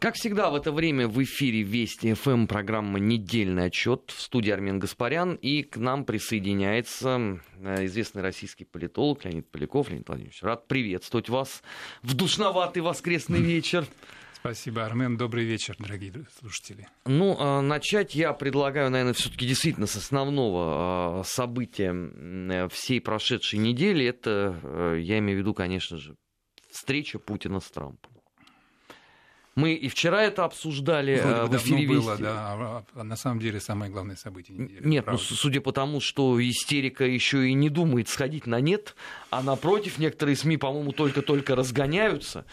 Как всегда в это время в эфире Вести ФМ программа «Недельный отчет» в студии Армен Гаспарян. И к нам присоединяется э, известный российский политолог Леонид Поляков. Леонид Владимирович, рад приветствовать вас в душноватый воскресный вечер. Спасибо, Армен. Добрый вечер, дорогие слушатели. Ну, а начать я предлагаю, наверное, все-таки действительно с основного а, события всей прошедшей недели. Это, э, я имею в виду, конечно же, встреча Путина с Трампом. Мы и вчера это обсуждали Вроде э, в эфире было, да, а, а на самом деле самое главное событие недели. Нет, ну, судя по тому, что истерика еще и не думает сходить на нет, а напротив, некоторые СМИ, по-моему, только-только разгоняются,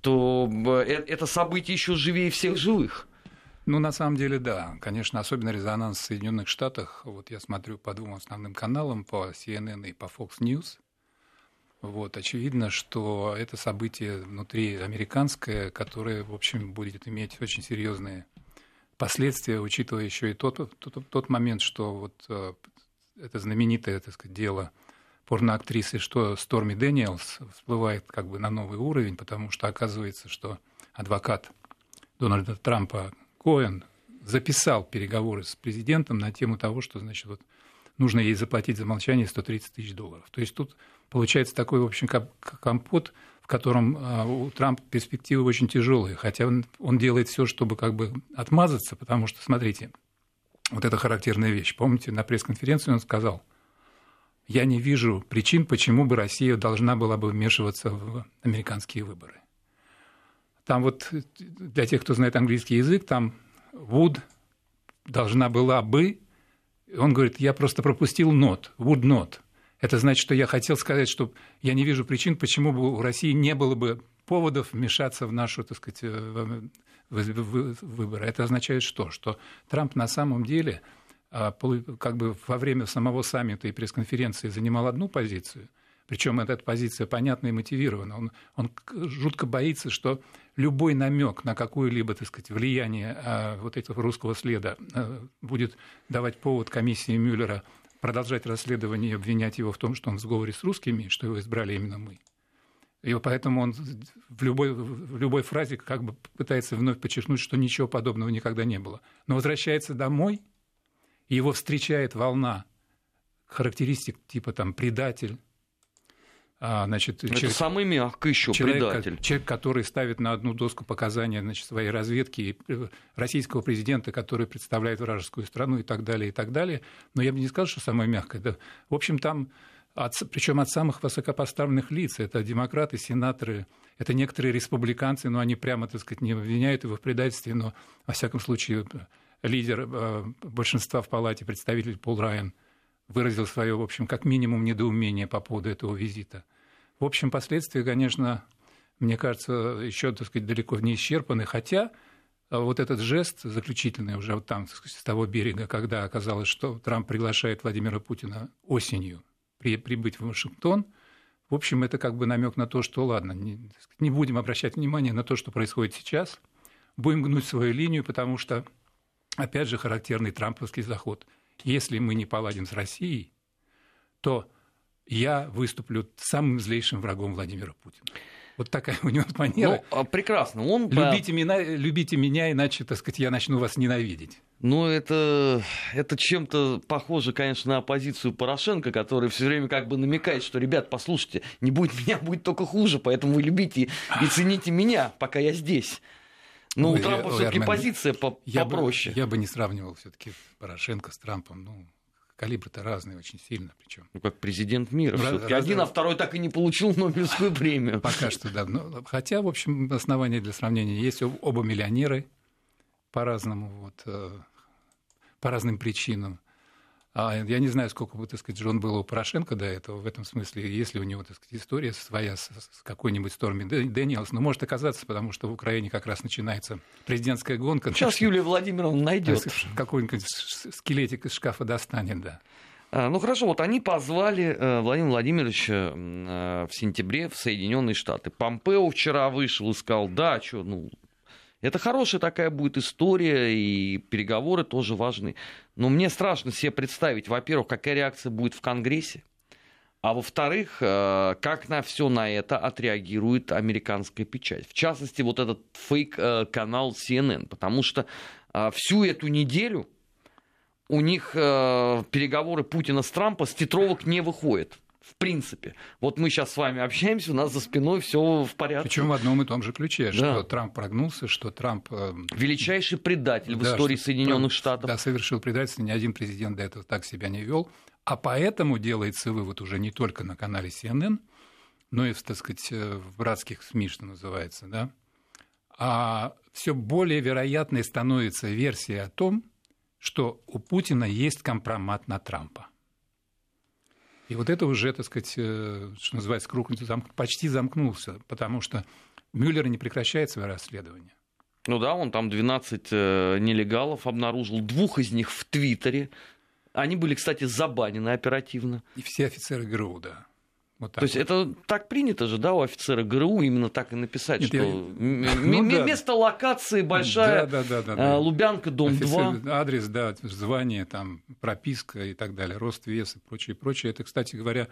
то э, это событие еще живее всех живых. Ну, на самом деле, да. Конечно, особенно резонанс в Соединенных Штатах. Вот я смотрю по двум основным каналам, по CNN и по Fox News. Вот, очевидно, что это событие внутри американское, которое, в общем, будет иметь очень серьезные последствия, учитывая еще и тот, тот, тот момент, что вот э, это знаменитое, так сказать, дело порноактрисы, что Сторми Дэниелс всплывает как бы на новый уровень, потому что оказывается, что адвокат Дональда Трампа Коэн записал переговоры с президентом на тему того, что, значит, вот нужно ей заплатить за молчание 130 тысяч долларов. То есть тут получается такой, в общем, компот, в котором а, у Трампа перспективы очень тяжелые, хотя он, он делает все, чтобы как бы отмазаться, потому что, смотрите, вот это характерная вещь. Помните, на пресс-конференции он сказал, я не вижу причин, почему бы Россия должна была бы вмешиваться в американские выборы. Там вот для тех, кто знает английский язык, там would должна была бы, он говорит, я просто пропустил not, would not – это значит, что я хотел сказать, что я не вижу причин, почему бы у России не было бы поводов вмешаться в нашу, так сказать, э, выборы. Это означает что? Что Трамп на самом деле а, как бы во время самого саммита и пресс-конференции занимал одну позицию, причем эта позиция понятна и мотивирована. Он, он жутко боится, что любой намек на какое-либо, так сказать, влияние а, вот этого русского следа а, будет давать повод комиссии Мюллера продолжать расследование и обвинять его в том, что он в сговоре с русскими, что его избрали именно мы. И поэтому он в любой, в любой фразе как бы пытается вновь подчеркнуть, что ничего подобного никогда не было. Но возвращается домой, его встречает волна характеристик типа там предатель, значит, Это человек, самый мягкий еще человек, предатель. Человек, который ставит на одну доску показания значит, своей разведки э, российского президента, который представляет вражескую страну и так далее, и так далее. Но я бы не сказал, что самое мягкое. Да, в общем, там от, причем от самых высокопоставленных лиц. Это демократы, сенаторы, это некоторые республиканцы, но они прямо, так сказать, не обвиняют его в предательстве, но, во всяком случае, лидер э, большинства в палате, представитель Пол Райан – выразил свое, в общем, как минимум недоумение по поводу этого визита. В общем, последствия, конечно, мне кажется, еще, так сказать, далеко не исчерпаны, хотя а, вот этот жест заключительный уже вот там, сказать, с того берега, когда оказалось, что Трамп приглашает Владимира Путина осенью при, прибыть в Вашингтон, в общем, это как бы намек на то, что ладно, не, не будем обращать внимание на то, что происходит сейчас, будем гнуть свою линию, потому что, опять же, характерный трамповский заход – если мы не поладим с Россией, то я выступлю самым злейшим врагом Владимира Путина. Вот такая у него манера. Ну, а прекрасно. Он любите, меня, любите меня, иначе, так сказать, я начну вас ненавидеть. Ну, это, это чем-то похоже, конечно, на оппозицию Порошенко, который все время как бы намекает, что, ребят, послушайте, не будет меня, будет только хуже, поэтому вы любите и цените меня, пока я здесь. Ну, у Трампа все-таки позиция по я попроще. Бы, я бы не сравнивал все-таки Порошенко с Трампом. Ну, калибры-то разные очень сильно причем. Ну, как президент мира. Раз, раз, один, а второй так и не получил Нобелевскую премию. Пока что, да. Но, хотя, в общем, основания для сравнения есть. Оба миллионеры по-разному, вот, э, по разным причинам. А я не знаю, сколько так сказать, жен было у Порошенко до этого, в этом смысле, есть ли у него, так сказать, история своя с, с какой-нибудь Сторми Дэниелс, но может оказаться, потому что в Украине как раз начинается президентская гонка. Сейчас Юлия Владимировна найдет. Какой-нибудь скелетик из шкафа достанет, да. А, ну хорошо, вот они позвали э, Владимира Владимировича э, в сентябре в Соединенные Штаты. Помпео вчера вышел и сказал, да, что, ну, это хорошая такая будет история, и переговоры тоже важны. Но мне страшно себе представить, во-первых, какая реакция будет в Конгрессе, А во-вторых, э, как на все на это отреагирует американская печать. В частности, вот этот фейк-канал CNN. Потому что э, всю эту неделю у них э, переговоры Путина с Трампа с титровок не выходят в принципе. Вот мы сейчас с вами общаемся, у нас за спиной все в порядке. Причем в одном и том же ключе, да. что Трамп прогнулся, что Трамп... Э, Величайший предатель да, в истории Соединенных Штатов. Да, совершил предательство, ни один президент до этого так себя не вел. А поэтому делается вывод уже не только на канале CNN, но и, так сказать, э, в братских СМИ, что называется, да, а все более вероятной становится версия о том, что у Путина есть компромат на Трампа. И вот это уже, так сказать, э, что называется, круг почти замкнулся, потому что Мюллер не прекращает свое расследование. Ну да, он там 12 э, нелегалов обнаружил, двух из них в Твиттере. Они были, кстати, забанены оперативно. И все офицеры ГРУ, да. Вот То есть это так принято же, да, у офицера ГРУ именно так и написать, Нет, что я... ну, место да. локации большая да, да, да, да, Лубянка, дом Офицер, 2. Адрес, да, звание, там, прописка и так далее, рост, вес и прочее, прочее. Это, кстати говоря,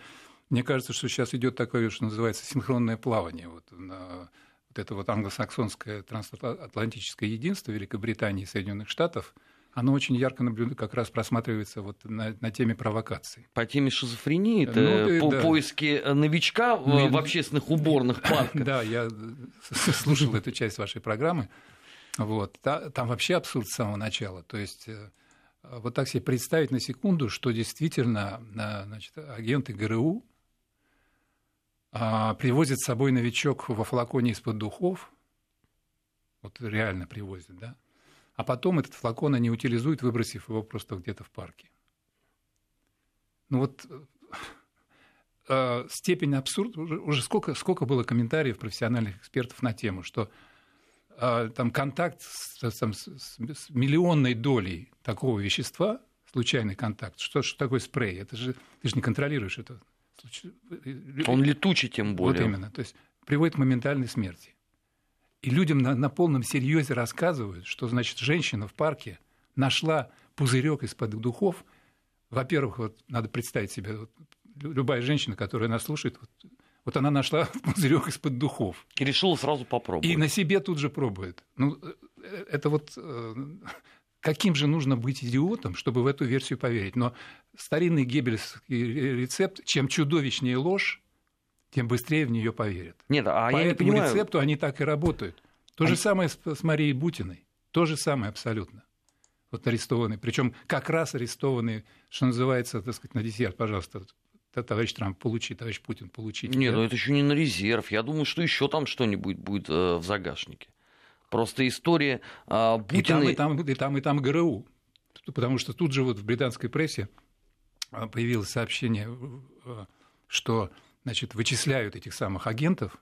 мне кажется, что сейчас идет такое, что называется, синхронное плавание. Вот, на, вот это вот англосаксонское трансатлантическое единство Великобритании и Соединенных Штатов – оно очень ярко наблюд... как раз просматривается вот на, на теме провокаций. По теме шизофрении, это ну, по да. поиски новичка в, ну, в общественных уборных парках. Да, я слушал эту часть вашей программы. Вот. Там вообще абсурд с самого начала. То есть э, вот так себе представить на секунду, что действительно значит, агенты ГРУ а, привозят с собой новичок во флаконе из-под духов, вот реально привозят, да, а потом этот флакон они утилизуют, выбросив его просто где-то в парке. Ну вот э, степень абсурда, уже, уже сколько, сколько было комментариев профессиональных экспертов на тему, что э, там контакт с, там, с, с миллионной долей такого вещества, случайный контакт, что, что такое спрей, это же, ты же не контролируешь это. Он летучий тем более. Вот именно, то есть приводит к моментальной смерти. И людям на, на полном серьезе рассказывают, что, значит, женщина в парке нашла пузырек из-под духов. Во-первых, вот надо представить себе, вот, любая женщина, которая нас слушает, вот, вот она нашла пузырек из-под духов. И решила сразу попробовать. И на себе тут же пробует. Ну, э, это вот э, каким же нужно быть идиотом, чтобы в эту версию поверить. Но старинный геббельский рецепт, чем чудовищнее ложь, тем быстрее в нее поверят. Нет, а По я этому не понимаю... рецепту они так и работают. То а... же самое с, с Марией Бутиной. То же самое абсолютно. Вот арестованный. Причем как раз арестованный, что называется, так сказать, на десерт, пожалуйста, товарищ Трамп, получи, товарищ Путин, получите. Нет, ну это еще не на резерв. Я думаю, что еще там что-нибудь будет э, в загашнике. Просто история э, Путина... И там, и там, и там, и там ГРУ. Потому что тут же вот в британской прессе а, появилось сообщение, э, что значит, вычисляют этих самых агентов,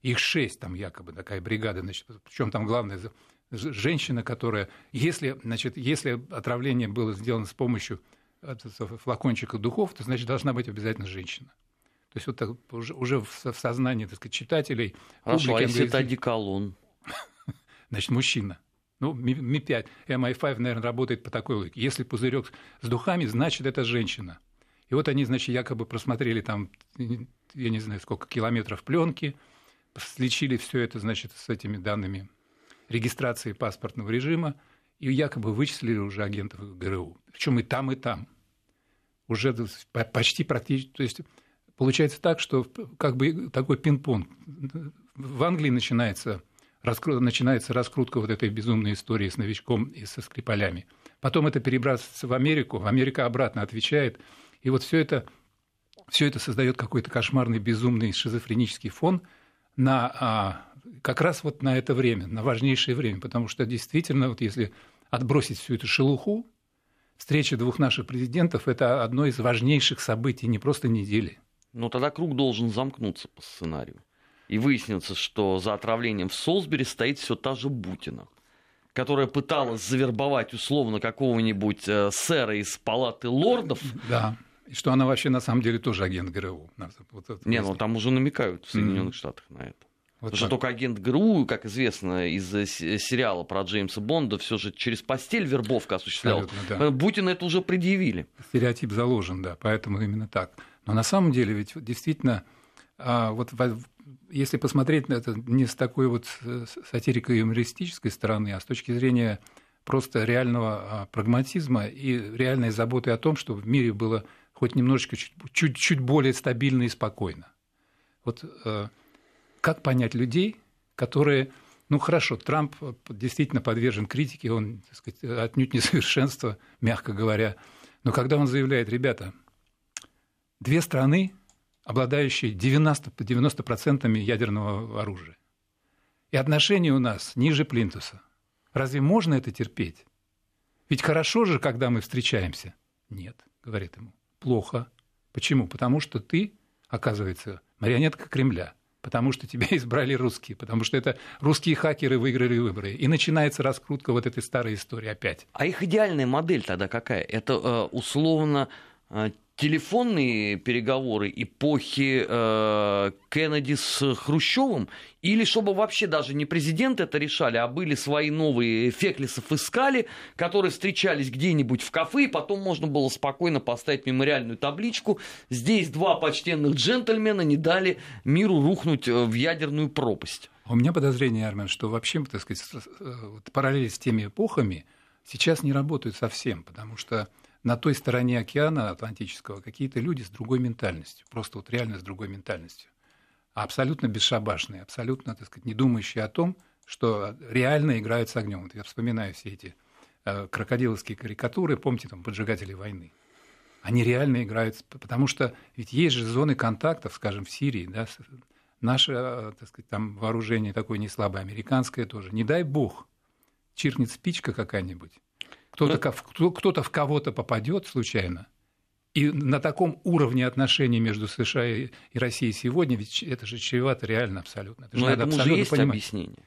их шесть там якобы, такая бригада, значит, причем там главная женщина, которая, если, значит, если отравление было сделано с помощью э, флакончика духов, то, значит, должна быть обязательно женщина. То есть вот так, уже, уже в сознании, так сказать, читателей... Хорошо, а если это одеколон? Значит, мужчина. Ну, Ми-5, MI5, наверное, работает по такой логике. Если пузырек с духами, значит, это женщина. И вот они, значит, якобы просмотрели там, я не знаю, сколько километров пленки, сличили все это, значит, с этими данными регистрации паспортного режима, и якобы вычислили уже агентов ГРУ. Причем и там, и там. Уже почти практически. То есть получается так, что как бы такой пинг-понг. В Англии начинается, раскру... начинается раскрутка вот этой безумной истории с новичком и со скрипалями. Потом это перебрасывается в Америку. Америка обратно отвечает – и вот все это, все это создает какой-то кошмарный, безумный шизофренический фон на, а, как раз вот на это время, на важнейшее время, потому что действительно, вот если отбросить всю эту шелуху, встреча двух наших президентов – это одно из важнейших событий не просто недели. Но тогда круг должен замкнуться по сценарию. И выяснится, что за отравлением в Солсбери стоит все та же Бутина которая пыталась завербовать условно какого-нибудь э, сэра из палаты лордов. Да. И что она вообще на самом деле тоже агент ГРУ. Вот Не, ну там уже намекают в Соединенных mm-hmm. Штатах на это. Вот Потому что только агент ГРУ, как известно из э, сериала про Джеймса Бонда, все же через постель вербовка осуществлял. Да. Путин это уже предъявили. Стереотип заложен, да, поэтому именно так. Но на самом деле ведь действительно, а, вот если посмотреть на это не с такой вот э, сатирико-юмористической стороны, а с точки зрения просто реального а, прагматизма и реальной заботы о том, чтобы в мире было хоть немножечко чуть, чуть, более стабильно и спокойно. Вот э, как понять людей, которые, ну хорошо, Трамп действительно подвержен критике, он, так сказать, отнюдь несовершенство, мягко говоря, но когда он заявляет, ребята, две страны, обладающие 90%, 90% ядерного оружия, и отношения у нас ниже плинтуса. Разве можно это терпеть? Ведь хорошо же, когда мы встречаемся. Нет, говорит ему, плохо. Почему? Потому что ты, оказывается, марионетка Кремля, потому что тебя избрали русские, потому что это русские хакеры выиграли выборы. И начинается раскрутка вот этой старой истории опять. А их идеальная модель тогда какая? Это э, условно э, телефонные переговоры эпохи э, Кеннеди с Хрущевым, или чтобы вообще даже не президент это решали, а были свои новые Феклисов искали, которые встречались где-нибудь в кафе, и потом можно было спокойно поставить мемориальную табличку. Здесь два почтенных джентльмена не дали миру рухнуть э, в ядерную пропасть. У меня подозрение, Армен, что вообще, так сказать, э, параллели с теми эпохами сейчас не работают совсем, потому что на той стороне океана Атлантического какие-то люди с другой ментальностью, просто вот реально с другой ментальностью, абсолютно бесшабашные, абсолютно, так сказать, не думающие о том, что реально играют с огнем. Вот я вспоминаю все эти э, крокодиловские карикатуры, помните, там, поджигатели войны. Они реально играют, потому что ведь есть же зоны контактов, скажем, в Сирии, да, наше, э, так сказать, там вооружение такое не слабое, американское тоже. Не дай бог, чиркнет спичка какая-нибудь, кто-то, кто, кто-то в кого-то попадет случайно, и на таком уровне отношений между США и Россией сегодня, ведь это же чревато реально абсолютно. Это Но этому же есть понимать. объяснение.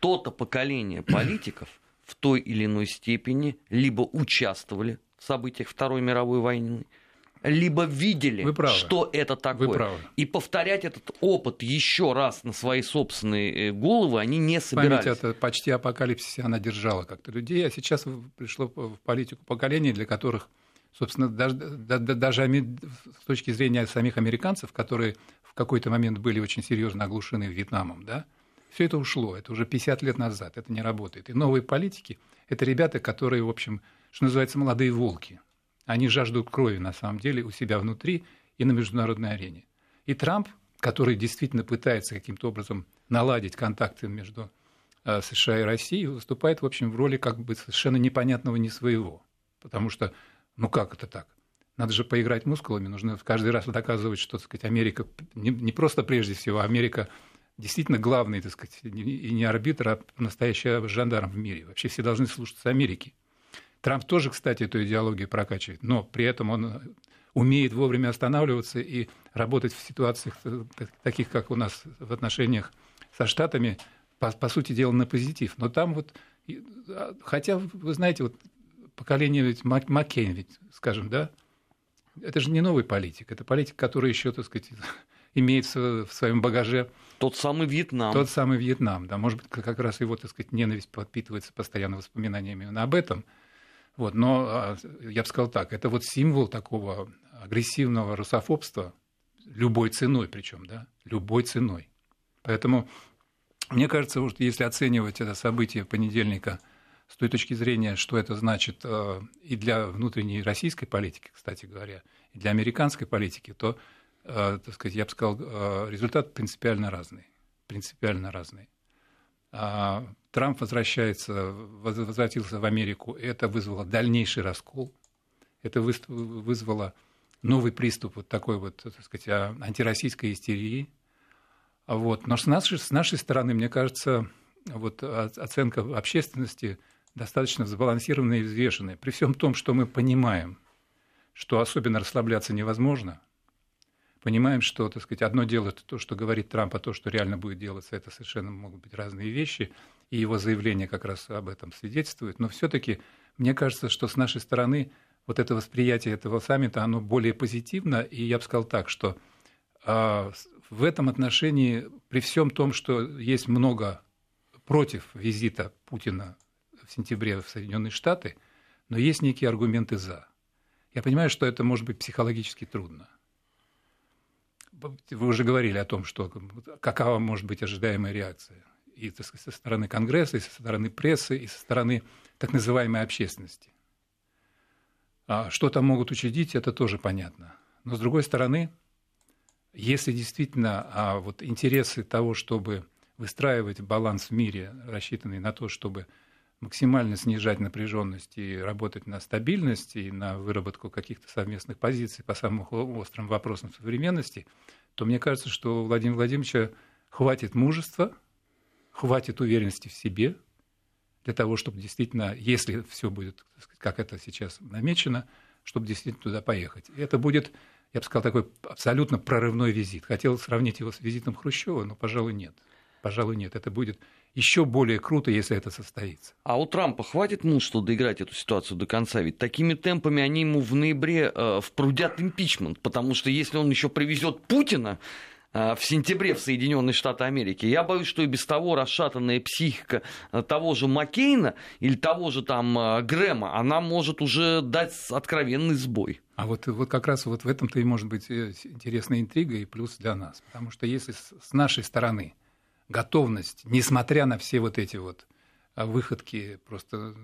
То-то поколение политиков в той или иной степени либо участвовали в событиях Второй мировой войны, либо видели, что это такое. И повторять этот опыт еще раз на свои собственные э, головы они не собирались. Память это почти апокалипсисе она держала как-то людей, а сейчас пришло в политику поколений, для которых, собственно, даже, даже с точки зрения самих американцев, которые в какой-то момент были очень серьезно оглушены Вьетнамом, да, все это ушло, это уже 50 лет назад, это не работает. И новые политики – это ребята, которые, в общем, что называется, молодые волки – они жаждут крови, на самом деле, у себя внутри и на международной арене. И Трамп, который действительно пытается каким-то образом наладить контакты между э, США и Россией, выступает, в общем, в роли как бы совершенно непонятного не своего. Потому что, ну как это так? Надо же поиграть мускулами, нужно каждый раз доказывать, что, так сказать, Америка не, не просто прежде всего, а Америка действительно главный, так сказать, и не арбитр, а настоящий жандарм в мире. Вообще все должны слушаться Америки. Трамп тоже, кстати, эту идеологию прокачивает, но при этом он умеет вовремя останавливаться и работать в ситуациях э, таких, как у нас в отношениях со Штатами, по, по сути дела, на позитив. Но там вот, а, хотя, вы знаете, вот поколение ведь Маккейн, ведь, скажем, да, это же не новый политик, это политик, который еще, так сказать, имеет в своем багаже тот самый Вьетнам. Тот самый Вьетнам, да. Может быть, как раз его, так сказать, ненависть подпитывается постоянно воспоминаниями именно об этом. Вот, но а, я бы сказал так, это вот символ такого агрессивного русофобства любой ценой причем, да, любой ценой. Поэтому мне кажется, вот если оценивать это событие понедельника с той точки зрения, что это значит а, и для внутренней российской политики, кстати говоря, и для американской политики, то, а, так сказать, я бы сказал, результат принципиально разный. Принципиально разный. Трамп возвращается, возвратился в Америку, это вызвало дальнейший раскол, это вызвало новый приступ вот такой вот, так сказать, а, антироссийской истерии. Вот. Но с нашей, с нашей стороны, мне кажется, вот оценка общественности достаточно сбалансированная и взвешенная. При всем том, что мы понимаем, что особенно расслабляться невозможно – понимаем, что, так сказать, одно дело это то, что говорит Трамп, а то, что реально будет делаться, это совершенно могут быть разные вещи, и его заявление как раз об этом свидетельствует. Но все-таки мне кажется, что с нашей стороны вот это восприятие этого саммита, оно более позитивно, и я бы сказал так, что э, в этом отношении, при всем том, что есть много против визита Путина в сентябре в Соединенные Штаты, но есть некие аргументы за. Я понимаю, что это может быть психологически трудно – вы уже говорили о том, что какова может быть ожидаемая реакция и так сказать, со стороны Конгресса, и со стороны прессы, и со стороны так называемой общественности. А что там могут учредить, это тоже понятно. Но с другой стороны, если действительно а, вот интересы того, чтобы выстраивать баланс в мире, рассчитанный на то, чтобы максимально снижать напряженность и работать на стабильность и на выработку каких-то совместных позиций по самым острым вопросам современности, то мне кажется, что у Владимира Владимировича хватит мужества, хватит уверенности в себе для того, чтобы действительно, если все будет, как это сейчас намечено, чтобы действительно туда поехать. И это будет, я бы сказал, такой абсолютно прорывной визит. Хотел сравнить его с визитом Хрущева, но, пожалуй, нет. Пожалуй, нет. Это будет еще более круто, если это состоится. А у Трампа хватит мужества доиграть эту ситуацию до конца? Ведь такими темпами они ему в ноябре э, впрудят импичмент, потому что если он еще привезет Путина, э, в сентябре в Соединенные Штаты Америки. Я боюсь, что и без того расшатанная психика э, того же Маккейна или того же там э, Грэма, она может уже дать откровенный сбой. А вот, вот как раз вот в этом-то и может быть интересная интрига и плюс для нас. Потому что если с нашей стороны готовность, несмотря на все вот эти вот а, выходки, просто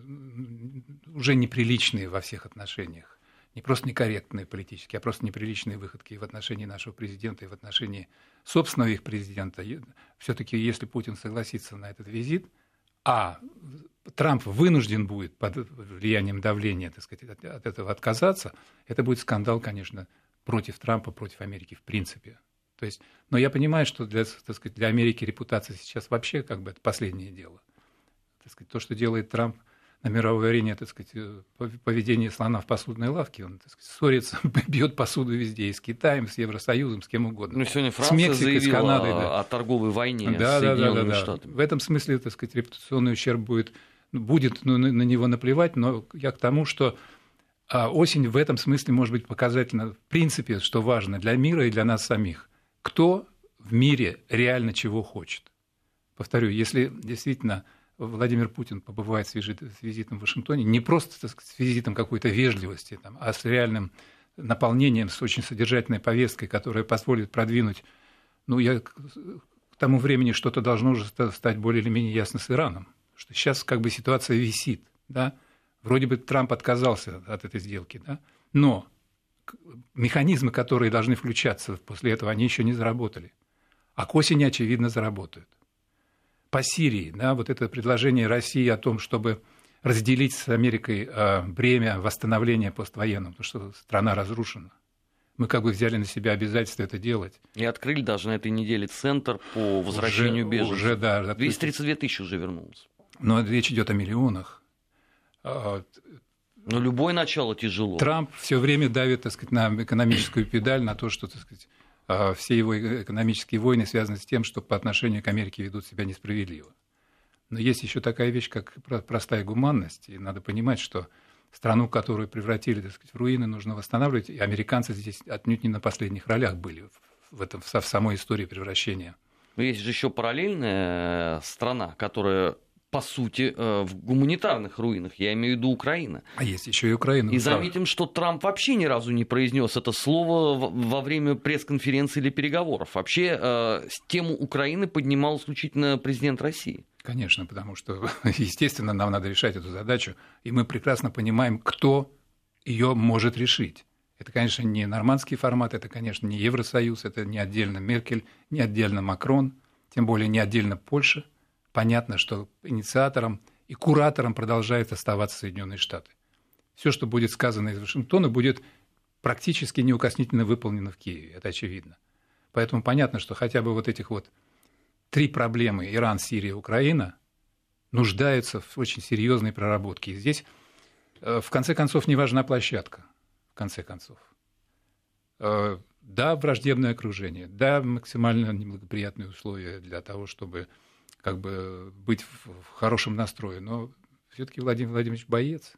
уже неприличные во всех отношениях, не просто некорректные политические, а просто неприличные выходки в отношении нашего президента и в отношении собственного их президента. Все-таки, если Путин согласится на этот визит, а Трамп вынужден будет под влиянием давления так сказать, от этого отказаться, это будет скандал, конечно, против Трампа, против Америки в принципе. То есть, но я понимаю, что для, так сказать, для Америки репутация сейчас вообще как бы это последнее дело. Так сказать, то, что делает Трамп на мировой арене, так сказать, э, поведение слона в посудной лавке, он так сказать, ссорится, бьет посуду везде, и с Китаем, с Евросоюзом, с кем угодно. Ну, сегодня Франция с Мексикой, с Канадой. Да. о торговой войне да, с да, Соединенными да, да, Штатами. В этом смысле, так сказать, репутационный ущерб будет, будет ну, на него наплевать, но я к тому, что а осень в этом смысле может быть показательна, в принципе, что важно для мира и для нас самих – кто в мире реально чего хочет. Повторю, если действительно Владимир Путин побывает с, визитом в Вашингтоне, не просто с визитом какой-то вежливости, а с реальным наполнением, с очень содержательной повесткой, которая позволит продвинуть, ну, я к тому времени что-то должно уже стать более или менее ясно с Ираном, что сейчас как бы ситуация висит, да, вроде бы Трамп отказался от этой сделки, да, но механизмы, которые должны включаться после этого, они еще не заработали. А к осени, очевидно, заработают. По Сирии, да, вот это предложение России о том, чтобы разделить с Америкой э, бремя восстановления поствоенного, потому что страна разрушена. Мы как бы взяли на себя обязательство это делать. И открыли даже на этой неделе центр по возвращению уже, беженцев. Уже, да. 232 тысячи уже вернулось. Но речь идет о миллионах. Но любое начало тяжело. Трамп все время давит, так сказать, на экономическую педаль, на то, что, так сказать, а, все его экономические войны связаны с тем, что по отношению к Америке ведут себя несправедливо. Но есть еще такая вещь, как простая гуманность, и надо понимать, что страну, которую превратили так сказать, в руины, нужно восстанавливать, и американцы здесь отнюдь не на последних ролях были в, этом, в самой истории превращения. Но есть же еще параллельная страна, которая по сути, э, в гуманитарных руинах. Я имею в виду Украина. А есть еще и Украина. И заметим, что Трамп вообще ни разу не произнес это слово во время пресс-конференции или переговоров. Вообще э, тему Украины поднимал исключительно президент России. Конечно, потому что, естественно, нам надо решать эту задачу, и мы прекрасно понимаем, кто ее может решить. Это, конечно, не нормандский формат, это, конечно, не Евросоюз, это не отдельно Меркель, не отдельно Макрон, тем более не отдельно Польша – понятно, что инициатором и куратором продолжает оставаться Соединенные Штаты. Все, что будет сказано из Вашингтона, будет практически неукоснительно выполнено в Киеве, это очевидно. Поэтому понятно, что хотя бы вот этих вот три проблемы Иран, Сирия, Украина нуждаются в очень серьезной проработке. И здесь, э, в конце концов, не важна площадка. В конце концов. Э, да, враждебное окружение, да, максимально неблагоприятные условия для того, чтобы как бы быть в, в хорошем настрое. Но все-таки Владимир Владимирович боец.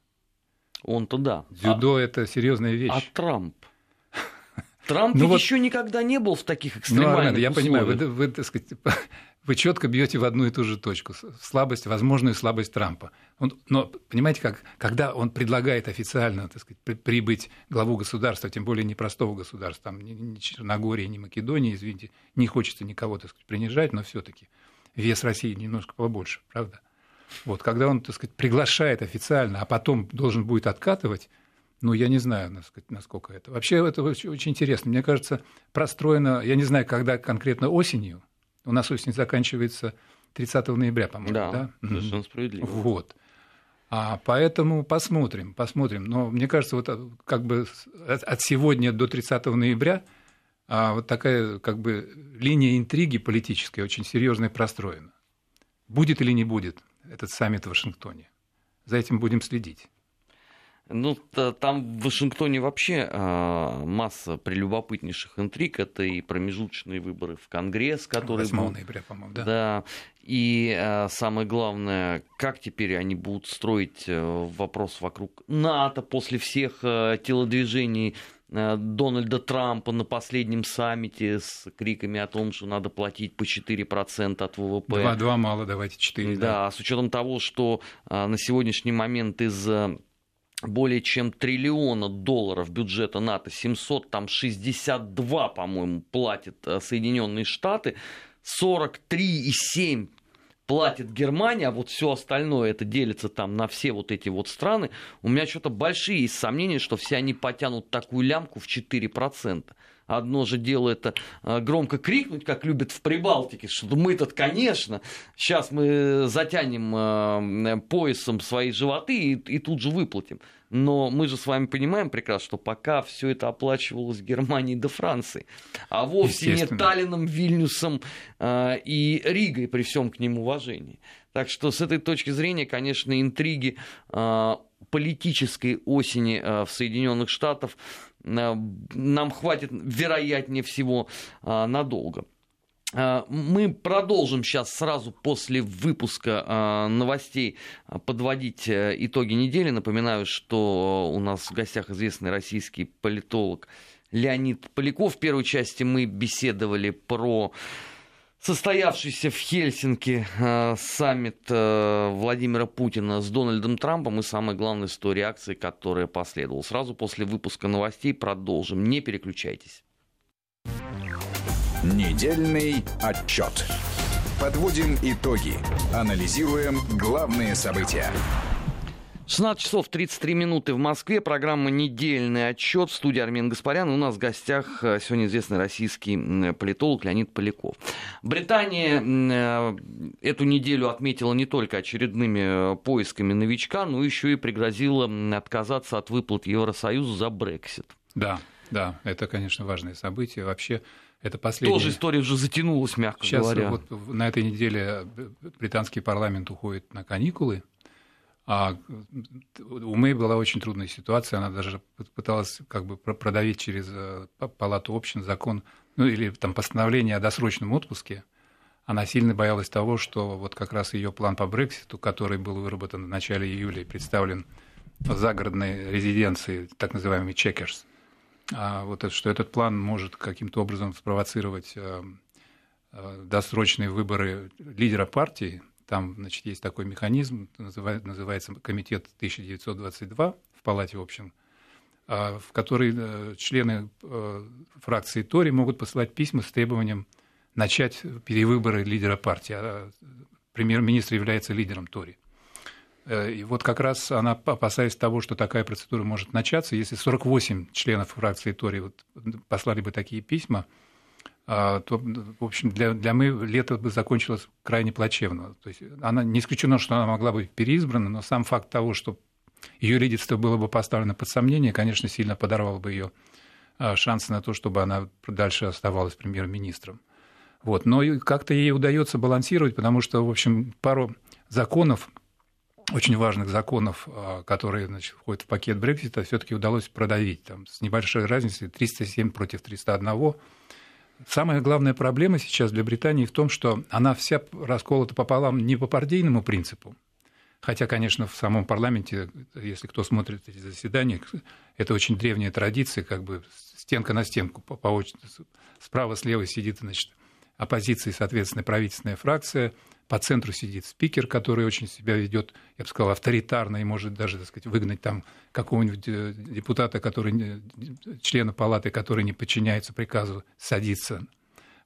Он-то да. Дзюдо а, это серьезная вещь. А Трамп? Трамп ну вот, еще никогда не был в таких экстремальных ну, Армен, я понимаю, вы, вы, так сказать, вы четко бьете в одну и ту же точку. Слабость, возможную слабость Трампа. Он, но понимаете, как, когда он предлагает официально так сказать, прибыть главу государства, тем более непростого государства, там ни, ни Черногории, ни Македонии, извините, не хочется никого так сказать, принижать, но все-таки вес России немножко побольше, правда? Вот, когда он, так сказать, приглашает официально, а потом должен будет откатывать, ну, я не знаю, насколько это. Вообще, это очень, интересно. Мне кажется, простроено, я не знаю, когда конкретно осенью, у нас осень заканчивается 30 ноября, по-моему, да? Да, совершенно справедливо. Вот. А поэтому посмотрим, посмотрим. Но мне кажется, вот э, как бы от сегодня до 30 ноября а вот такая как бы линия интриги политической очень серьезная простроена. Будет или не будет этот саммит в Вашингтоне? За этим будем следить. Ну, там в Вашингтоне вообще э, масса прелюбопытнейших интриг. Это и промежуточные выборы в Конгресс, которые... 8 будут... ноября, по-моему, да. Да. И э, самое главное, как теперь они будут строить э, вопрос вокруг НАТО после всех э, телодвижений Дональда Трампа на последнем саммите с криками о том, что надо платить по 4% от ВВП. Два, два мало, давайте 4. Да, да, с учетом того, что э, на сегодняшний момент из более чем триллиона долларов бюджета НАТО, 762, по-моему, платят э, Соединенные Штаты, 43,7 платит Германия, а вот все остальное это делится там на все вот эти вот страны, у меня что-то большие есть сомнения, что все они потянут такую лямку в 4%. Одно же дело это э, громко крикнуть, как любят в Прибалтике, что мы тут, конечно, сейчас мы затянем э, поясом свои животы и, и тут же выплатим. Но мы же с вами понимаем прекрасно, что пока все это оплачивалось Германией до Франции, а вовсе не Таллином, Вильнюсом э, и Ригой при всем к ним уважении. Так что с этой точки зрения, конечно, интриги политической осени в Соединенных Штатах Э, нам хватит, вероятнее всего, э, надолго. Э, мы продолжим сейчас сразу после выпуска новостей подводить итоги недели. Напоминаю, что у нас в гостях известный российский политолог Леонид Поляков. В первой части мы беседовали про состоявшийся в Хельсинки э, саммит э, Владимира Путина с Дональдом Трампом и самое главное с той реакцией, которая последовала. Сразу после выпуска новостей продолжим. Не переключайтесь. Недельный отчет. Подводим итоги. Анализируем главные события. 16 часов 33 минуты в Москве. Программа «Недельный отчет» в студии Армен Гаспарян. У нас в гостях э, сегодня известный российский политолог Леонид Поляков. Британия э, эту неделю отметила не только очередными э, поисками новичка, но еще и пригрозила отказаться от выплат Евросоюза за Брексит. Да, да, это, конечно, важное событие. Вообще, это последнее... Тоже история уже затянулась, мягко Сейчас говоря. Вот на этой неделе британский парламент уходит на каникулы. А у Мэй была очень трудная ситуация, она даже пыталась как бы продавить через э, палату общин закон, ну или там постановление о досрочном отпуске. Она сильно боялась того, что вот как раз ее план по Брекситу, который был выработан в начале июля и представлен в загородной резиденции, так называемый Чекерс, а вот что этот план может каким-то образом спровоцировать э, э, досрочные выборы лидера партии, там, значит, есть такой механизм, называется Комитет 1922 в Палате общин, а, в который э, члены э, фракции Тори могут посылать письма с требованием начать перевыборы лидера партии. А премьер-министр является лидером Тори. Э, и вот как раз она, опасаясь того, что такая процедура может начаться, если 48 членов фракции Тори вот послали бы такие письма, а, то, в общем, для, для мы лето бы закончилось крайне плачевно. То есть она, не исключено, что она могла быть переизбрана, но сам факт того, что ее лидерство было бы поставлено под сомнение, конечно, сильно подорвал бы ее а, шансы на то, чтобы она дальше оставалась премьер-министром. Вот. Но как-то ей удается балансировать, потому что, в общем, пару законов, очень важных законов, а, которые значит, входят в пакет Брексита, все-таки удалось продавить там, с небольшой разницей 307 против 301 Самая главная проблема сейчас для Британии в том, что она вся расколота пополам не по партийному принципу, Хотя, конечно, в самом парламенте, если кто смотрит эти заседания, это очень древняя традиция, как бы стенка на стенку по, по очереди. Справа, слева сидит, значит, оппозиции, соответственно, правительственная фракция, по центру сидит спикер, который очень себя ведет, я бы сказал, авторитарно и может даже, так сказать, выгнать там какого-нибудь э, депутата, который, члена палаты, который не подчиняется приказу, садиться.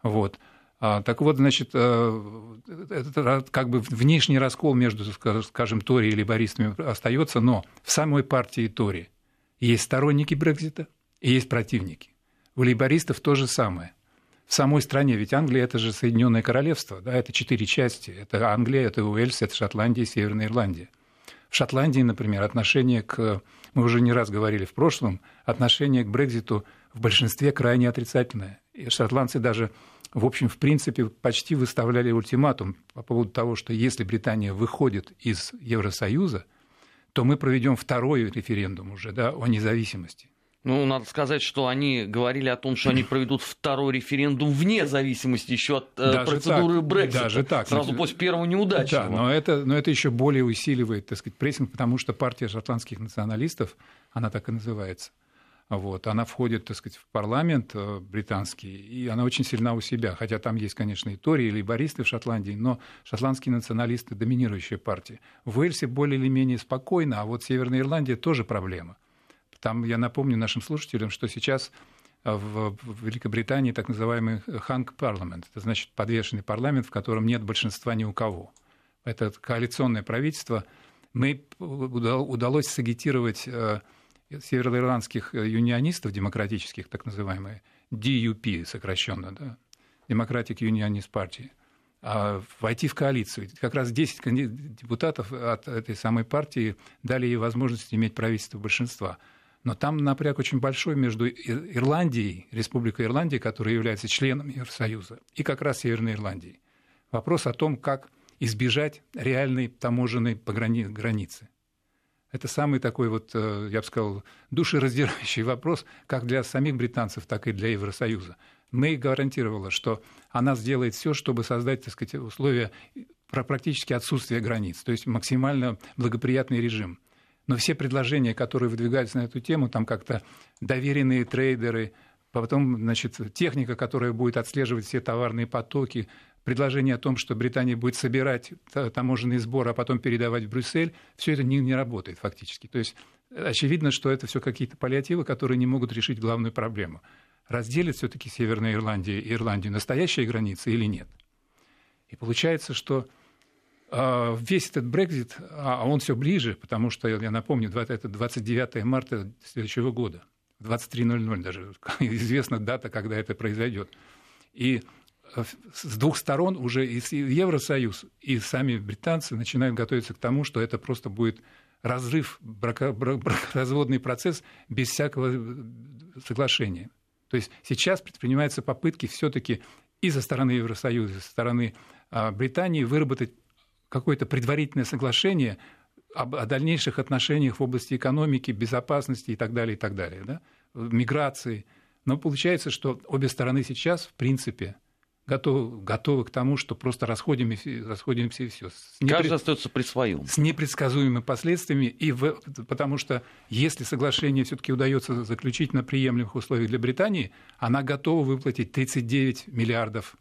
Вот. А, так вот, значит, э, это как бы внешний раскол между, скажем, Тори и либористами остается, но в самой партии Тори есть сторонники Брекзита и есть противники. У лейбористов то же самое – самой стране, ведь Англия это же Соединенное Королевство, да, это четыре части. Это Англия, это Уэльс, это Шотландия и Северная Ирландия. В Шотландии, например, отношение к, мы уже не раз говорили в прошлом, отношение к Брекзиту в большинстве крайне отрицательное. И шотландцы даже, в общем, в принципе, почти выставляли ультиматум по поводу того, что если Британия выходит из Евросоюза, то мы проведем второй референдум уже да, о независимости. Ну, надо сказать, что они говорили о том, что они проведут второй референдум вне зависимости еще от э, даже процедуры так, Брексита. Даже так. Сразу после первого неудачного. Да, но это, но это еще более усиливает, так сказать, прессинг, потому что партия шотландских националистов, она так и называется, вот, она входит, так сказать, в парламент э, британский, и она очень сильна у себя. Хотя там есть, конечно, и Тори, и лейбористы в Шотландии, но шотландские националисты – доминирующая партия. В Уэльсе более или менее спокойно, а вот Северная Ирландия тоже проблема. Там я напомню нашим слушателям, что сейчас э, в Великобритании так называемый ханг парламент, это значит подвешенный парламент, в котором нет большинства ни у кого. Это коалиционное правительство. Мы удалось сагитировать э, североирландских э, юнионистов демократических, так называемые, DUP сокращенно, да, Democratic Unionist Party, а войти в коалицию. Как раз 10 депутатов от этой самой партии дали ей возможность иметь правительство большинства. Но там напряг очень большой между Ирландией, Республикой Ирландия, которая является членом Евросоюза, и как раз Северной Ирландией. Вопрос о том, как избежать реальной таможенной границы. Это самый такой вот, э, я бы сказал, душераздирающий вопрос как для самих британцев, так и для Евросоюза. Мэй гарантировала, что она сделает все, чтобы создать, так сказать, условия практически отсутствия границ, то есть максимально благоприятный режим – но все предложения, которые выдвигаются на эту тему, там как-то доверенные трейдеры, потом, значит, техника, которая будет отслеживать все товарные потоки, предложение о том, что Британия будет собирать таможенный сбор, а потом передавать в Брюссель, все это не, не работает фактически. То есть очевидно, что это все какие-то паллиативы, которые не могут решить главную проблему. Разделит все-таки Северная Ирландия и Ирландию настоящие границы или нет? И получается, что весь этот Брекзит, а он все ближе, потому что, я напомню, это 29 марта следующего года, 23.00 даже, известна дата, когда это произойдет. И э, с двух сторон уже и Евросоюз, и сами британцы начинают готовиться к тому, что это просто будет разрыв, брако, бракоразводный процесс без всякого э, соглашения. То есть сейчас предпринимаются попытки все-таки и со стороны Евросоюза, и со стороны а, Британии выработать какое-то предварительное соглашение об, о дальнейших отношениях в области экономики, безопасности и так далее, и так далее, да? миграции. Но получается, что обе стороны сейчас, в принципе, готовы, готовы к тому, что просто расходимся, расходимся и все. Непред... Каждый остается при своем. С непредсказуемыми последствиями, и в... потому что если соглашение все-таки удается заключить на приемлемых условиях для Британии, она готова выплатить 39 миллиардов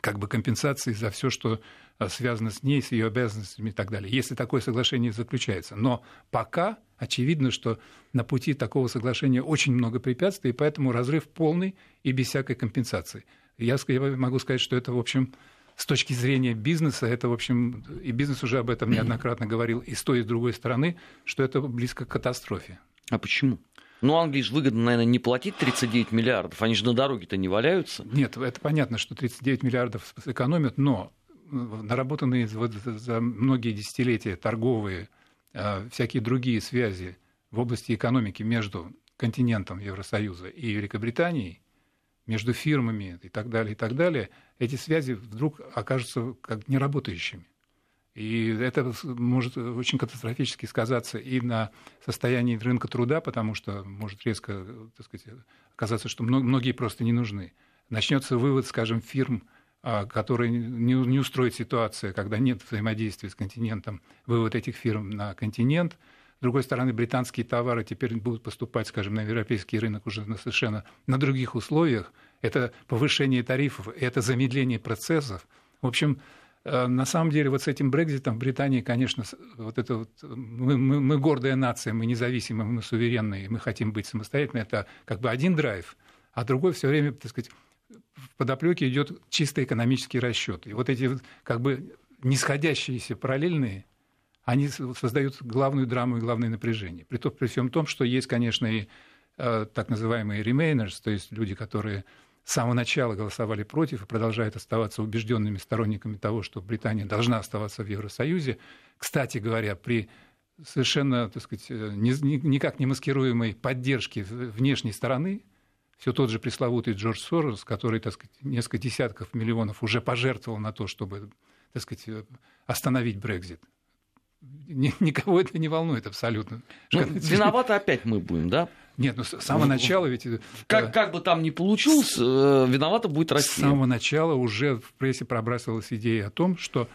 как бы компенсации за все, что связано с ней, с ее обязанностями и так далее, если такое соглашение заключается. Но пока очевидно, что на пути такого соглашения очень много препятствий, и поэтому разрыв полный и без всякой компенсации. Я, могу сказать, что это, в общем, с точки зрения бизнеса, это, в общем, и бизнес уже об этом неоднократно говорил, и с той, и с другой стороны, что это близко к катастрофе. А почему? Ну, Англии же выгодно, наверное, не платить 39 миллиардов, они же на дороге-то не валяются. Нет, это понятно, что 39 миллиардов сэкономят, но наработанные вот за многие десятилетия торговые, а, всякие другие связи в области экономики между континентом Евросоюза и Великобританией, между фирмами и так далее, и так далее, эти связи вдруг окажутся как неработающими. И это может очень катастрофически сказаться и на состоянии рынка труда, потому что может резко так сказать, оказаться, что многие просто не нужны. Начнется вывод, скажем, фирм, которые не, не устроит ситуация, когда нет взаимодействия с континентом, вывод этих фирм на континент, С другой стороны, британские товары теперь будут поступать, скажем, на европейский рынок уже на совершенно на других условиях. Это повышение тарифов, это замедление процессов. В общем, э, на самом деле вот с этим Брекзитом в Британии, конечно, вот это вот, мы, мы, мы гордая нация, мы независимые, мы суверенные, мы хотим быть самостоятельными, это как бы один драйв, а другой все время, так сказать, в подоплеке идет чисто экономический расчет. И вот эти как бы нисходящиеся параллельные, они создают главную драму и главное напряжение. При, том, при всем том, что есть, конечно, и э, так называемые remainers, то есть люди, которые с самого начала голосовали против и продолжают оставаться убежденными сторонниками того, что Британия должна оставаться в Евросоюзе. Кстати говоря, при совершенно, так сказать, э, никак не маскируемой поддержке внешней стороны, все тот же пресловутый Джордж Сорос, который, так сказать, несколько десятков миллионов уже пожертвовал на то, чтобы, так сказать, э, остановить Брекзит. Никого это не волнует абсолютно. Ну, виноваты опять мы будем, да? Нет, ну с самого ну, начала ведь... Э, как, как бы там ни получилось, э, виновата будет Россия. С самого начала уже в прессе пробрасывалась идея о том, что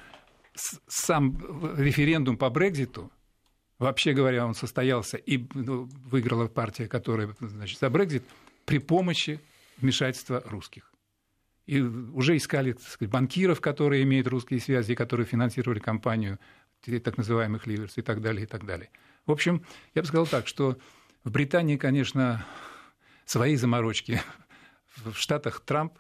сам референдум по Брекзиту, вообще говоря, он состоялся, и ну, выиграла партия, которая значит, за Брекзит, при помощи вмешательства русских. И уже искали сказать, банкиров, которые имеют русские связи, которые финансировали компанию так называемых ливерс и так далее, и так далее. В общем, я бы сказал так, что в Британии, конечно, свои заморочки. В Штатах Трамп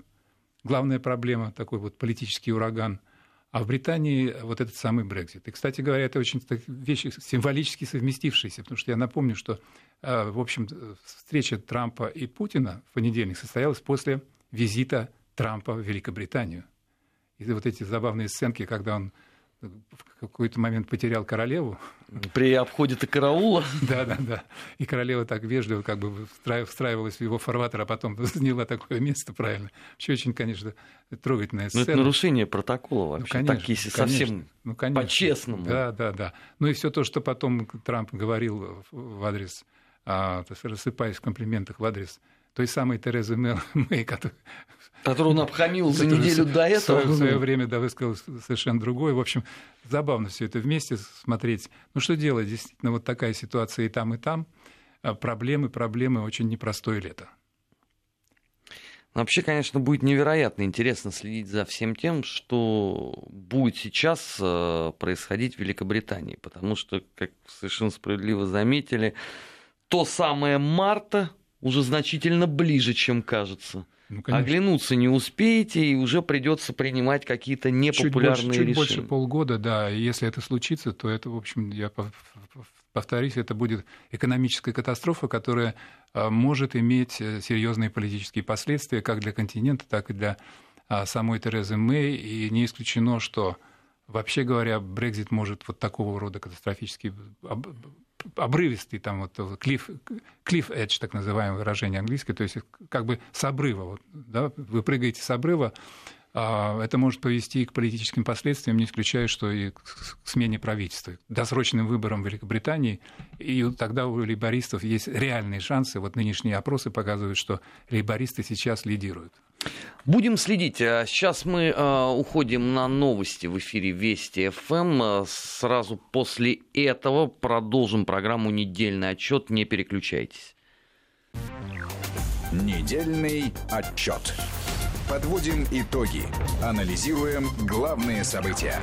главная проблема, такой вот политический ураган – а в Британии вот этот самый Брекзит. И, кстати говоря, это очень вещи символически совместившиеся, потому что я напомню, что, в общем, встреча Трампа и Путина в понедельник состоялась после визита Трампа в Великобританию. И вот эти забавные сценки, когда он в какой-то момент потерял королеву. При обходе-то караула. Да, да, да. И королева так вежливо как бы встраивалась в его фарватер, а потом заняла такое место правильно. Вообще очень, конечно, трогательная сцена. Но это нарушение протокола вообще. Ну, конечно, так, если конечно, совсем ну, конечно. по-честному. Да, да, да. Ну и все то, что потом Трамп говорил в адрес, а, рассыпаясь в комплиментах в адрес той самой Терезы Мэй, которая Которую он обхамил за неделю до этого. В свое время, да, высказал совершенно другое. В общем, забавно все это вместе смотреть. Ну, что делать? Действительно, вот такая ситуация и там, и там. А проблемы, проблемы, очень непростое лето. Вообще, конечно, будет невероятно интересно следить за всем тем, что будет сейчас э, происходить в Великобритании. Потому что, как совершенно справедливо заметили, то самое марта уже значительно ближе, чем кажется. Ну, Оглянуться не успеете, и уже придется принимать какие-то непопулярные чуть больше, чуть решения. больше полгода, да. И если это случится, то это, в общем, я повторюсь, это будет экономическая катастрофа, которая а, может иметь э, серьезные политические последствия как для континента, так и для а, самой Терезы Мэй. И не исключено, что Вообще говоря, Брекзит может вот такого рода катастрофический обрывистый, там вот cliff, cliff edge, так называемое выражение английское, то есть как бы с обрыва, вот, да, вы прыгаете с обрыва, а, это может повести и к политическим последствиям, не исключая, что и к смене правительства, досрочным выборам в Великобритании. И тогда у лейбористов есть реальные шансы. Вот нынешние опросы показывают, что лейбористы сейчас лидируют. Будем следить. А сейчас мы э, уходим на новости в эфире Вести ФМ. Сразу после этого продолжим программу «Недельный отчет». Не переключайтесь. Недельный отчет. Подводим итоги. Анализируем главные события.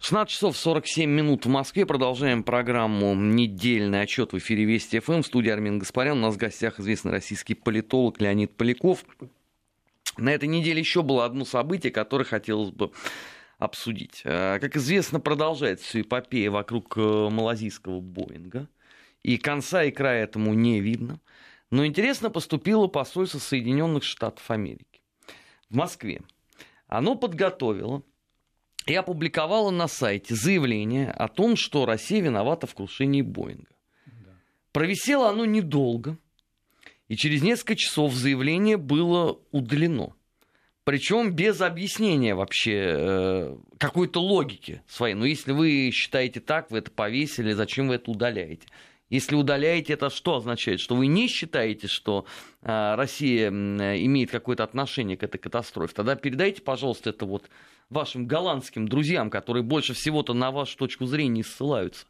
16 часов 47 минут в Москве. Продолжаем программу «Недельный отчет» в эфире Вести ФМ. В студии Армин Гаспарян. У нас в гостях известный российский политолог Леонид Поляков. На этой неделе еще было одно событие, которое хотелось бы обсудить. А, как известно, продолжается эпопея вокруг э, малазийского Боинга. И конца и края этому не видно. Но интересно поступило посольство Соединенных Штатов Америки в Москве, оно подготовило и опубликовало на сайте заявление о том, что Россия виновата в крушении Боинга. Да. Провисело оно недолго, и через несколько часов заявление было удалено. Причем без объяснения вообще э, какой-то логики своей. Ну, если вы считаете так, вы это повесили, зачем вы это удаляете? Если удаляете, это что означает? Что вы не считаете, что а, Россия имеет какое-то отношение к этой катастрофе? Тогда передайте, пожалуйста, это вот вашим голландским друзьям, которые больше всего-то на вашу точку зрения ссылаются.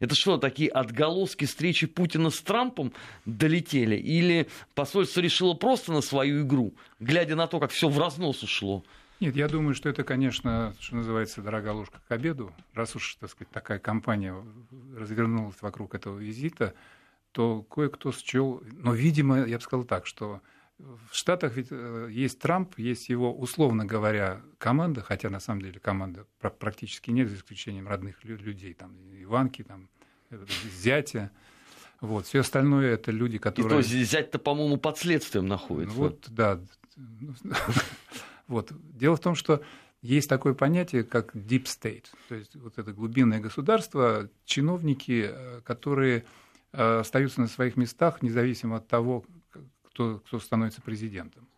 Это что, такие отголоски встречи Путина с Трампом долетели? Или посольство решило просто на свою игру, глядя на то, как все в разнос ушло? Нет, я думаю, что это, конечно, что называется, дорогая ложка к обеду. Раз уж, так сказать, такая кампания развернулась вокруг этого визита, то кое-кто счел... Но, видимо, я бы сказал так, что в Штатах ведь э, есть Трамп, есть его, условно говоря, команда, хотя на самом деле команда практически нет, за исключением родных людей, там, Иванки, там, э, зятя. Вот. Все остальное это люди, которые... И то зять-то, по-моему, под следствием находится. Вот, да. Вот. Дело в том, что есть такое понятие, как deep state, то есть вот это глубинное государство, чиновники, э, которые остаются на своих местах, независимо от того, кто, кто становится президентом.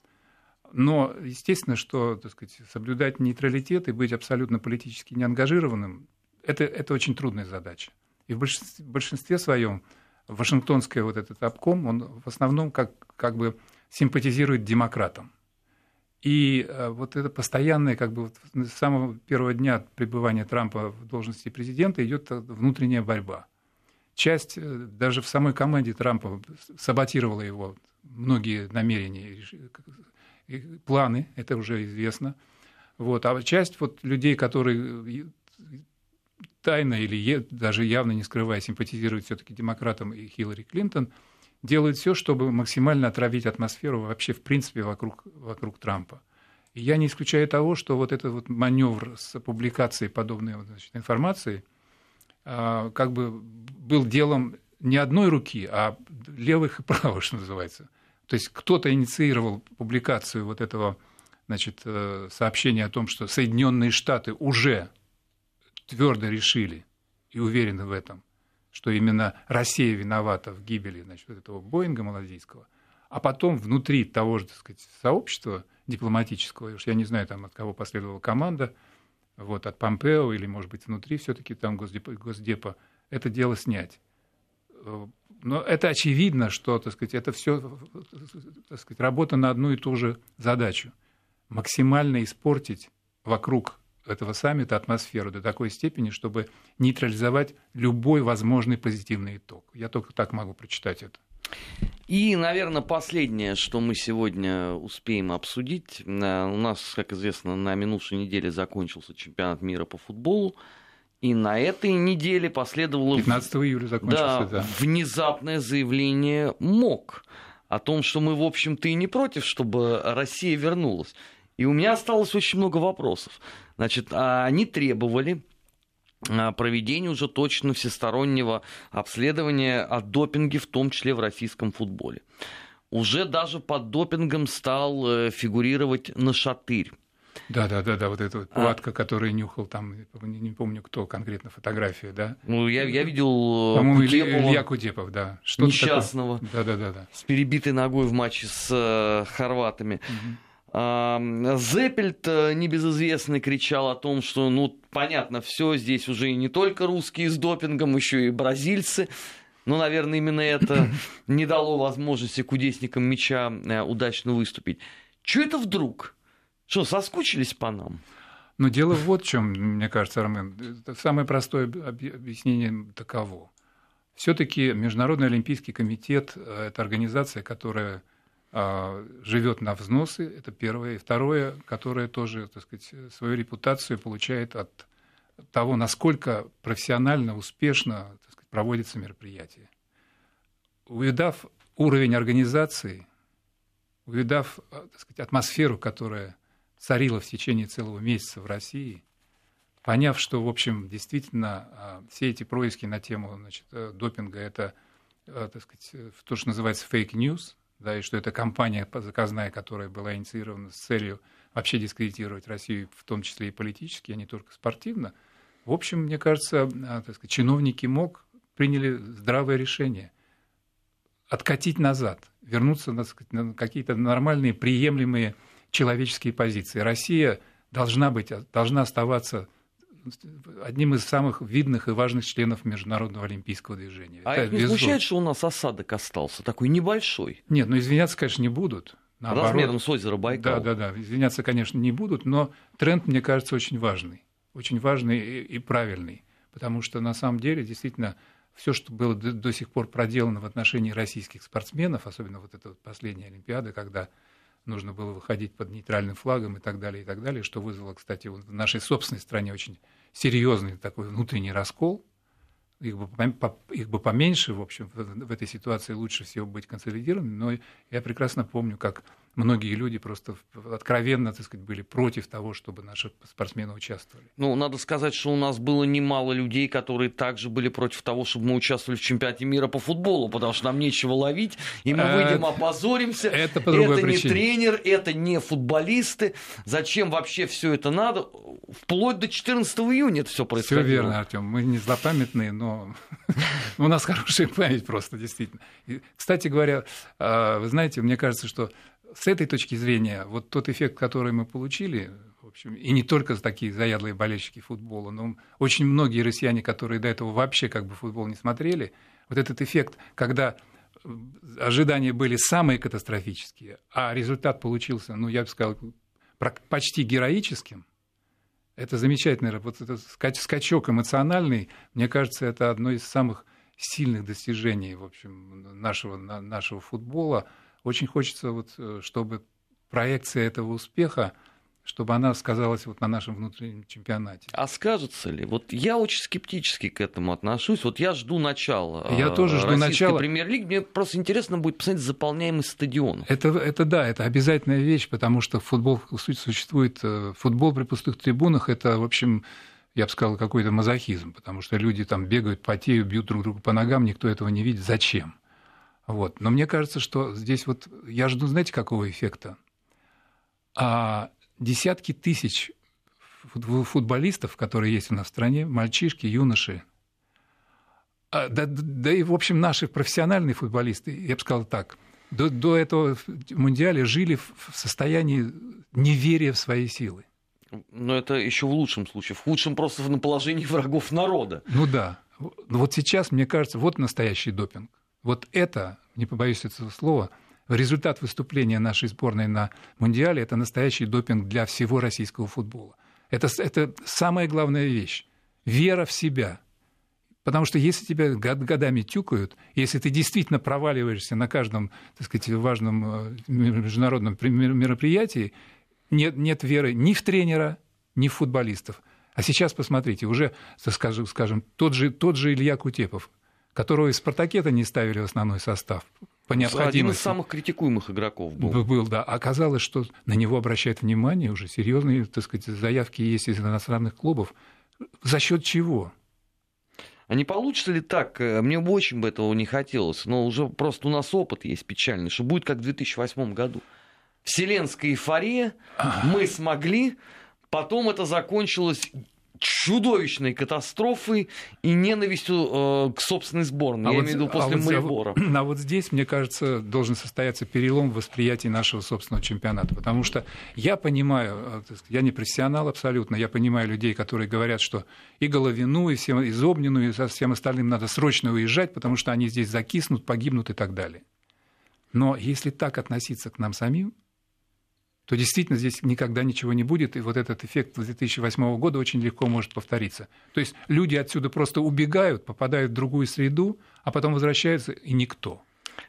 Но, естественно, что так сказать, соблюдать нейтралитет и быть абсолютно политически неангажированным это, это очень трудная задача. И в большинстве, в большинстве своем Вашингтонский вот этот обком, он в основном как, как бы симпатизирует демократам. И э, вот это постоянное, как бы вот с самого первого дня пребывания Трампа в должности президента идет внутренняя борьба. Часть э, даже в самой команде Трампа саботировала его многие намерения и планы, это уже известно. Вот. А часть вот людей, которые тайно или даже явно не скрывая симпатизируют все-таки демократам и Хиллари Клинтон, делают все, чтобы максимально отравить атмосферу вообще в принципе вокруг, вокруг Трампа. И я не исключаю того, что вот этот вот маневр с публикацией подобной значит, информации а, как бы был делом не одной руки, а левых и правых, что называется. То есть кто-то инициировал публикацию вот этого значит, э, сообщения о том, что Соединенные Штаты уже твердо решили и уверены в этом, что именно Россия виновата в гибели значит, вот этого Боинга малазийского, а потом внутри того же так сказать, сообщества дипломатического, уж я не знаю, там, от кого последовала команда, вот, от Помпео или, может быть, внутри все-таки там Госдепа, Госдепа, это дело снять. Но это очевидно, что так сказать, это все так сказать, работа на одну и ту же задачу. Максимально испортить вокруг этого саммита атмосферу до такой степени, чтобы нейтрализовать любой возможный позитивный итог. Я только так могу прочитать это. И, наверное, последнее, что мы сегодня успеем обсудить. У нас, как известно, на минувшей неделе закончился чемпионат мира по футболу. И на этой неделе последовало 15 июля закончился, да, да. внезапное заявление МОК о том, что мы, в общем-то, и не против, чтобы Россия вернулась. И у меня осталось очень много вопросов. Значит, а они требовали а, проведения уже точно всестороннего обследования о допинге, в том числе в российском футболе. Уже даже под допингом стал э, фигурировать Нашатырь. Да, да, да, да, вот эта вот палатка, а... которую нюхал там, не, не помню кто конкретно фотографию, да. Ну, я, я видел э, По-моему, Кудепова, Илья Кудепов, да. Что несчастного. Да, да, да, да. С перебитой ногой в матче с э, хорватами. Угу. Зеппельт, э, небезызвестный, кричал о том, что, ну, понятно, все здесь уже и не только русские с допингом, еще и бразильцы. Но, наверное, именно это не дало возможности кудесникам мяча э, удачно выступить. Что это вдруг? Что, соскучились по нам? Но дело вот в чем, мне кажется, Армен. Самое простое объяснение таково. Все-таки Международный Олимпийский комитет э, – это организация, которая а, живет на взносы, это первое. И второе, которое тоже, так сказать, свою репутацию получает от того, насколько профессионально, успешно так сказать, проводится мероприятие. Увидав уровень организации, увидав так сказать, атмосферу, которая царила в течение целого месяца в России, поняв, что, в общем, действительно а, все эти происки на тему значит, э, допинга – это, э, так сказать, то, что называется news, да, и что это кампания заказная, которая была инициирована с целью вообще дискредитировать Россию, в том числе и политически, а не только спортивно. В общем, мне кажется, а, так сказать, чиновники МОК приняли здравое решение откатить назад, вернуться на, на какие-то нормальные, приемлемые человеческие позиции. Россия должна быть, должна оставаться одним из самых видных и важных членов Международного олимпийского движения. А это не смущает, что у нас осадок остался, такой небольшой? Нет, ну извиняться, конечно, не будут. Наоборот. Размером с озера Байкал. Да, да, да. Извиняться, конечно, не будут, но тренд, мне кажется, очень важный. Очень важный и, и правильный. потому что на самом деле действительно все, что было до, до сих пор проделано в отношении российских спортсменов, особенно вот эта вот последняя Олимпиада, когда нужно было выходить под нейтральным флагом и так далее, и так далее, что вызвало, кстати, в нашей собственной стране очень серьезный такой внутренний раскол. Их бы, их бы поменьше, в общем, в этой ситуации лучше всего быть консолидированными, но я прекрасно помню, как многие люди просто откровенно, так сказать, были против того, чтобы наши спортсмены участвовали. Ну, надо сказать, что у нас было немало людей, которые также были против того, чтобы мы участвовали в чемпионате мира по футболу, потому что нам нечего ловить, и мы э, выйдем, опозоримся. Это, по это не тренер, это не футболисты. Зачем вообще все это надо? Вплоть до 14 июня это все происходило. Все верно, Артем. Мы не злопамятные, но у нас хорошая память просто, действительно. Кстати говоря, а, вы знаете, мне кажется, что с этой точки зрения, вот тот эффект, который мы получили, в общем, и не только такие заядлые болельщики футбола, но очень многие россияне, которые до этого вообще как бы футбол не смотрели, вот этот эффект, когда э, ожидания были самые катастрофические, а результат получился, ну, я бы сказал, почти героическим, это замечательно. Вот этот скачок эмоциональный, мне кажется, это одно из самых сильных достижений в общем, нашего, нашего футбола – очень хочется, вот, э, чтобы проекция этого успеха чтобы она сказалась вот на нашем внутреннем чемпионате. А скажется ли? Вот я очень скептически к этому отношусь. Вот я жду начала. Я тоже жду начала. Премьер-лиги. Мне просто интересно будет посмотреть заполняемость стадиона. Это, это да, это обязательная вещь, потому что футбол существует. Э, футбол при пустых трибунах это, в общем, я бы сказал, какой-то мазохизм, потому что люди там бегают, потеют, бьют друг друга по ногам, никто этого не видит. Зачем? Вот. Но мне кажется, что здесь вот я жду, знаете, какого эффекта? А десятки тысяч футболистов, которые есть у нас в стране, мальчишки, юноши, а, да, да и, в общем, наши профессиональные футболисты, я бы сказал так, до, до этого мундиаля жили в состоянии неверия в свои силы. Но это еще в лучшем случае. В худшем просто на положении врагов народа. Ну да. Вот сейчас, мне кажется, вот настоящий допинг. Вот это, не побоюсь этого слова, результат выступления нашей сборной на Мундиале – это настоящий допинг для всего российского футбола. Это, это самая главная вещь. Вера в себя. Потому что если тебя годами тюкают, если ты действительно проваливаешься на каждом, так сказать, важном э, международном мероприятии, нет, нет веры ни в тренера, ни в футболистов. А сейчас посмотрите, уже, скажем, скажем тот, же, тот же Илья Кутепов – которого из «Спартакета» не ставили в основной состав по необходимости. Один из самых критикуемых игроков был. Был, да. Оказалось, что на него обращают внимание, уже серьезные, так сказать, заявки есть из иностранных клубов. За счет чего? А не получится ли так? Э, мне бы очень бы этого не хотелось, но уже просто у нас опыт есть печальный, что будет как в 2008 году. Вселенская эйфория, мы смогли, потом это закончилось чудовищной катастрофой и ненавистью э, к собственной сборной. А Я вот, имею в виду после а Марибора. Вот, а вот здесь, мне кажется, должен состояться перелом в восприятии нашего собственного чемпионата. Потому что я понимаю, э, я не профессионал абсолютно, я понимаю людей, которые говорят, что и Головину, и, всем, и Зобнину, и со всем остальным надо срочно уезжать, потому что они здесь закиснут, погибнут и так далее. Но если так относиться к нам самим, то действительно здесь никогда ничего не будет, и вот этот эффект 2008 года очень легко может повториться. То есть люди отсюда просто убегают, попадают в другую среду, а потом возвращаются, и никто.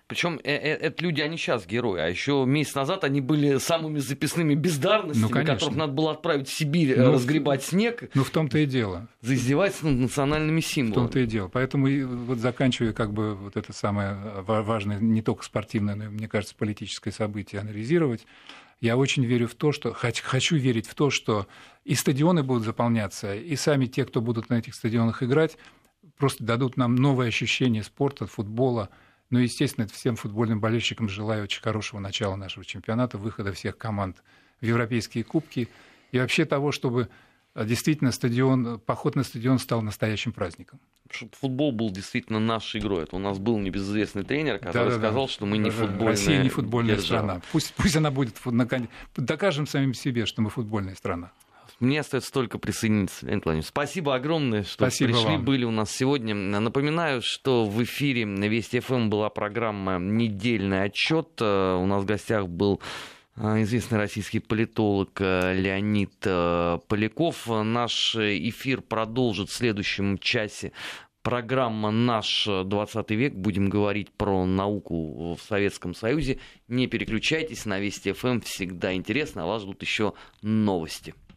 Причем э, э, это люди, они сейчас герои, а еще месяц назад они были самыми записными бездарностями, ну, которых надо было отправить в Сибирь э, ну, разгребать снег. Ну, в том-то и дело. За издевательство над национальными символами. В том-то и дело. Поэтому, вот заканчивая как бы вот это самое важное, не только спортивное, но, мне кажется, политическое событие анализировать, я очень верю в то, что хочу верить в то, что и стадионы будут заполняться, и сами те, кто будут на этих стадионах играть, просто дадут нам новое ощущение спорта, футбола. Ну, естественно, всем футбольным болельщикам желаю очень хорошего начала нашего чемпионата, выхода всех команд в европейские кубки и вообще того, чтобы действительно стадион, поход на стадион стал настоящим праздником. Чтобы футбол был действительно нашей игрой. Это у нас был небезызвестный тренер, который да, сказал, да. что мы не футбольная Россия не футбольная держава. страна. Пусть, пусть она будет, докажем самим себе, что мы футбольная страна. Мне остается только присоединиться, Леонид Владимирович. Спасибо огромное, что Спасибо пришли, вам. были у нас сегодня. Напоминаю, что в эфире Вести ФМ была программа «Недельный отчет». У нас в гостях был а, известный российский политолог э, Леонид э, Поляков. Наш эфир продолжит в следующем часе программа «Наш 20 век». Будем говорить про науку в Советском Союзе. Не переключайтесь, на Вести ФМ всегда интересно, а вас ждут еще новости.